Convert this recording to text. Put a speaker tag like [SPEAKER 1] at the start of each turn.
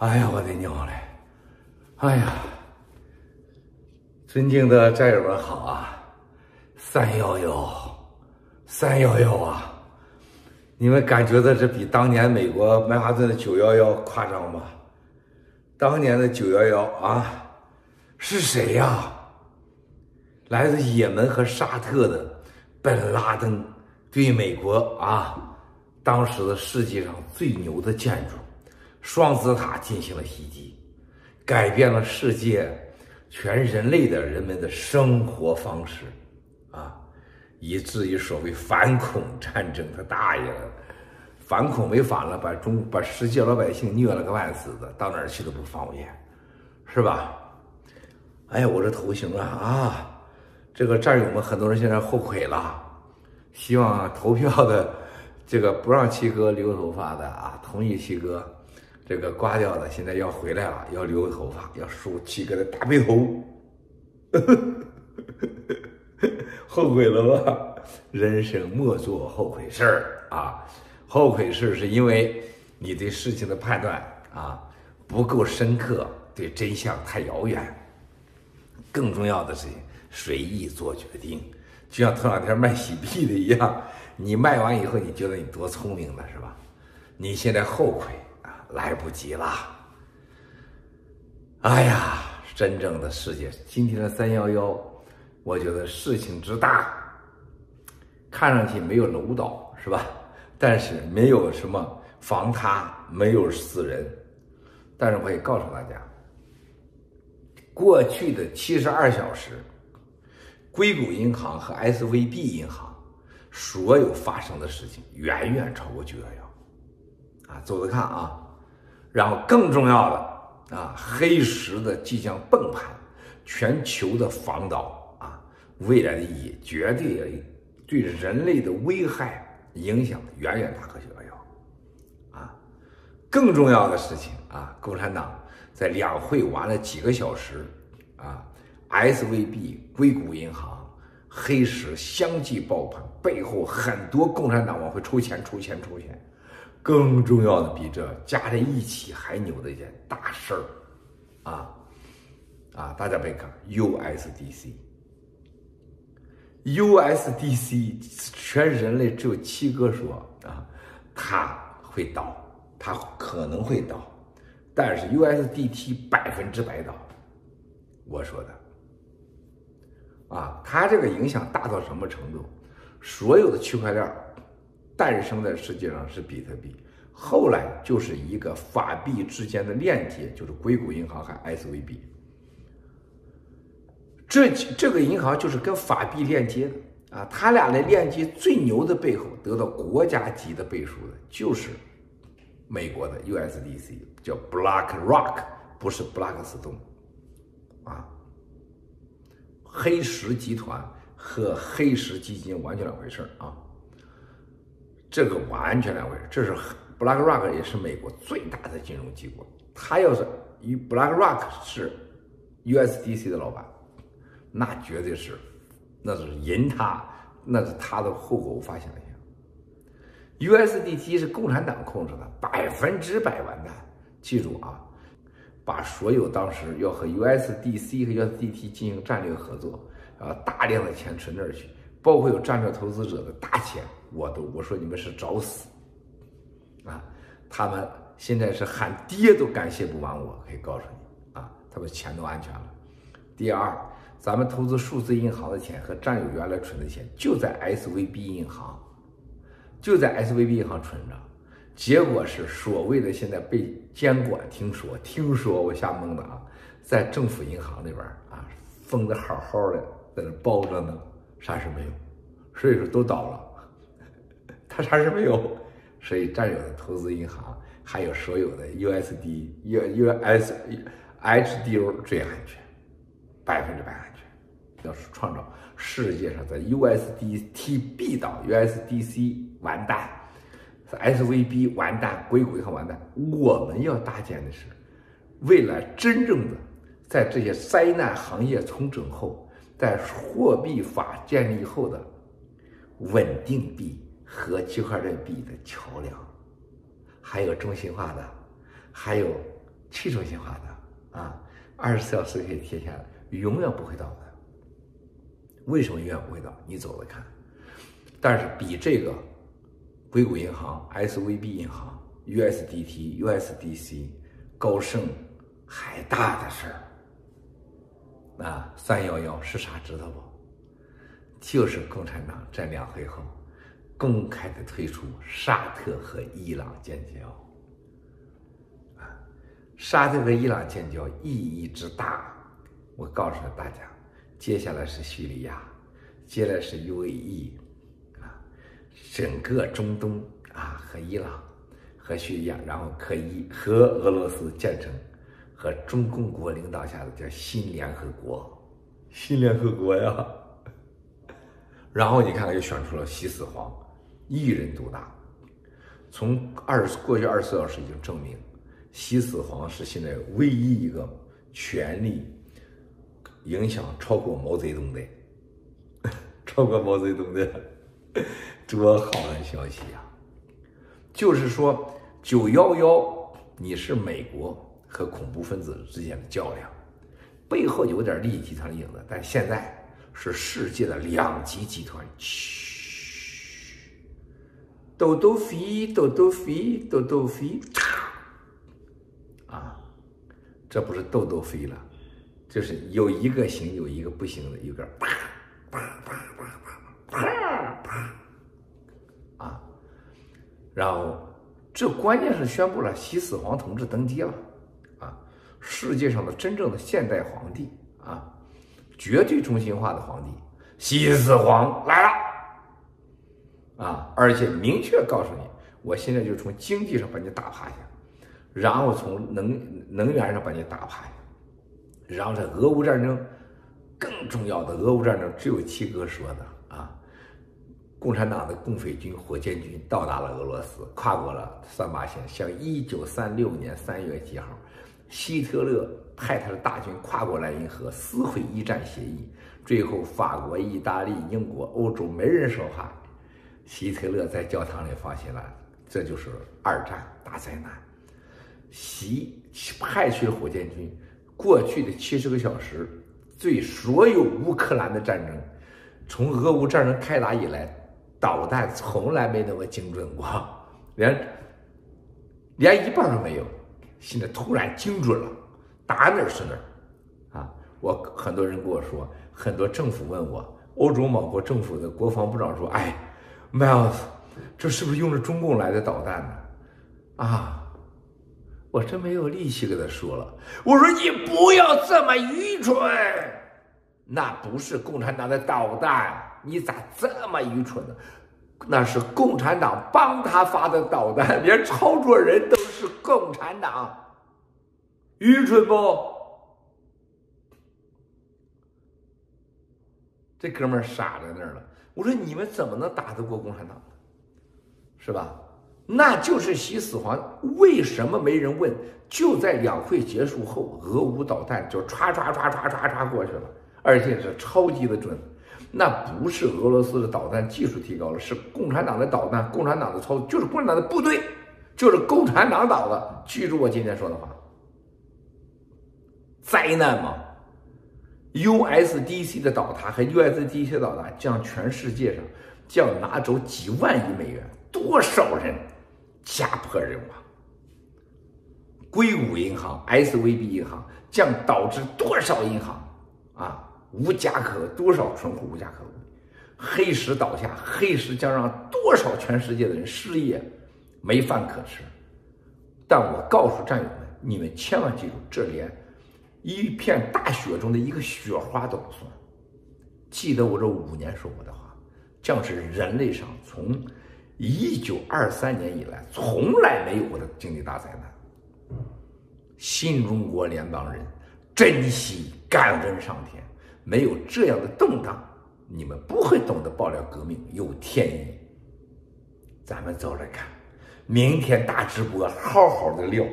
[SPEAKER 1] 哎呀，我的娘嘞！哎呀，尊敬的战友们好啊！三幺幺，三幺幺啊！你们感觉到这比当年美国曼哈顿的九幺幺夸张吗？当年的九幺幺啊，是谁呀？来自也门和沙特的本拉登对美国啊，当时的世界上最牛的建筑。双子塔进行了袭击，改变了世界全人类的人们的生活方式，啊，以至于所谓反恐战争，他大爷了，反恐没反了，把中把世界老百姓虐了个半死的，到哪儿去都不方便，是吧？哎呀，我这头型啊啊，这个战友们很多人现在后悔了，希望投票的这个不让七哥留头发的啊，同意七哥。这个刮掉的现在要回来了，要留头发，要梳七哥的大背头，后悔了吧？人生莫做后悔事儿啊！后悔事是因为你对事情的判断啊不够深刻，对真相太遥远。更重要的是随意做决定，就像头两天卖洗币的一样，你卖完以后你觉得你多聪明了是吧？你现在后悔。来不及了！哎呀，真正的世界，今天的三幺幺，我觉得事情之大，看上去没有楼倒是吧？但是没有什么房塌，没有死人。但是我也告诉大家，过去的七十二小时，硅谷银行和 SVB 银行所有发生的事情，远远超过九幺幺。啊，走着看啊！然后更重要的啊，黑石的即将崩盘，全球的防盗啊，未来的意义绝对对人类的危害影响远远大过九幺幺啊。更重要的事情啊，共产党在两会玩了几个小时啊，SVB、硅谷银行、黑石相继爆盘，背后很多共产党往回抽钱、抽钱、抽钱。更重要的，比这加在一起还牛的一件大事儿，啊，啊，大家别看 USDC，USDC 全人类只有七哥说啊，它会倒，它可能会倒，但是 USDT 百分之百倒，我说的，啊，它这个影响大到什么程度？所有的区块链。诞生在世界上是比特币，后来就是一个法币之间的链接，就是硅谷银行和 SVB。这这个银行就是跟法币链接的啊，它俩的链接最牛的背后得到国家级的背书的，就是美国的 USDC，叫 BlackRock，不是布拉克斯通啊。黑石集团和黑石基金完全两回事啊。这个完全两回事，这是 BlackRock 也是美国最大的金融机构，他要是与 BlackRock 是 USDC 的老板，那绝对是，那是赢他，那是他的后果无法想象。USDT 是共产党控制的，百分之百完蛋。记住啊，把所有当时要和 USDC 和 USDT 进行战略合作，啊，大量的钱存那儿去。包括有战略投资者的大钱，我都我说你们是找死，啊，他们现在是喊爹都感谢不完我，可以告诉你。啊，他们钱都安全了。第二，咱们投资数字银行的钱和战友原来存的钱就在 SVB 银行，就在 SVB 银行存着，结果是所谓的现在被监管，听说听说我瞎蒙的啊，在政府银行里边啊封的好好的，在那包着呢。啥事没有，所以说都倒了，他啥事没有，所以战友的投资银行还有所有的 USD、U、US、HDO 最安全，百分之百安全。要是创造世界上的 USDT 必倒，USDC 完蛋，SVB 完蛋，硅谷银行完蛋。我们要搭建的是，未来真正的在这些灾难行业重整后。在货币法建立后的稳定币和区块链币的桥梁，还有中心化的，还有去中心化的啊，二十四小时可以贴下来，永远不会倒的。为什么永远不会倒？你走着看。但是比这个硅谷银行、SVB 银行、USDT、USDC 高盛还大的事儿。啊，三幺幺是啥？知道不？就是共产党在两会后公开的退出沙特和伊朗建交。啊，沙特和伊朗建交意义之大，我告诉大家，接下来是叙利亚，接下来是 UAE 啊。整个中东啊，和伊朗、和叙利亚，然后可以和俄罗斯建成和中共国领导下的叫新联合国，新联合国呀。然后你看看，又选出了西四皇，一人独大。从二十过去二十四小时已经证明，西四皇是现在唯一一个权力影响超过毛泽东的，超过毛泽东的。多好的消息呀！就是说，九幺幺，你是美国和恐怖分子之间的较量，背后有点利益集团的影子，但现在是世界的两极集团。嘘，豆豆飞，豆豆飞，豆豆飞，啊，这不是豆豆飞了，就是有一个行，有一个不行的，有个啪啪啪啪啪啪啪。然后，这关键是宣布了西四皇同志登基了，啊，世界上的真正的现代皇帝啊，绝对中心化的皇帝，西四皇来了，啊，而且明确告诉你，我现在就从经济上把你打趴下，然后从能能源上把你打趴下，然后这俄乌战争，更重要的俄乌战争，只有七哥说的啊。共产党的共匪军、火箭军到达了俄罗斯，跨过了三八线，像一九三六年三月几号，希特勒派他的大军跨过莱茵河，撕毁一战协议，最后法国、意大利、英国、欧洲没人说话，希特勒在教堂里放弃了，这就是二战大灾难。习派去了火箭军，过去的七十个小时，对所有乌克兰的战争，从俄乌战争开打以来。导弹从来没那么精准过，连连一半都没有。现在突然精准了，打哪儿是哪儿。啊，我很多人跟我说，很多政府问我，欧洲某国政府的国防部长说：“哎，Miles，这是不是用着中共来的导弹呢？”啊，我真没有力气跟他说了。我说你不要这么愚蠢，那不是共产党的导弹。你咋这么愚蠢呢？那是共产党帮他发的导弹，连操作人都是共产党，愚蠢不？这哥们傻在那儿了。我说你们怎么能打得过共产党？是吧？那就是习四皇。为什么没人问？就在两会结束后，俄乌导弹就唰唰唰唰唰唰过去了，而且是超级的准。那不是俄罗斯的导弹技术提高了，是共产党的导弹，共产党的操作，就是共产党的部队，就是共产党导的。记住我今天说的话，灾难吗？USDC 的倒塌和 USDC 的倒塌将全世界上将拿走几万亿美元，多少人家破人亡？硅谷银行、SVB 银行将导致多少银行啊？无家可多少存户无家可归，黑石倒下，黑石将让多少全世界的人失业，没饭可吃。但我告诉战友们，你们千万记住，这连一片大雪中的一个雪花都不算。记得我这五年说过的话，将是人类上从一九二三年以来从来没有过的经济大灾难。新中国联邦人珍惜感恩上天。没有这样的动荡，你们不会懂得爆料革命有天意。咱们走着看，明天大直播好好的聊。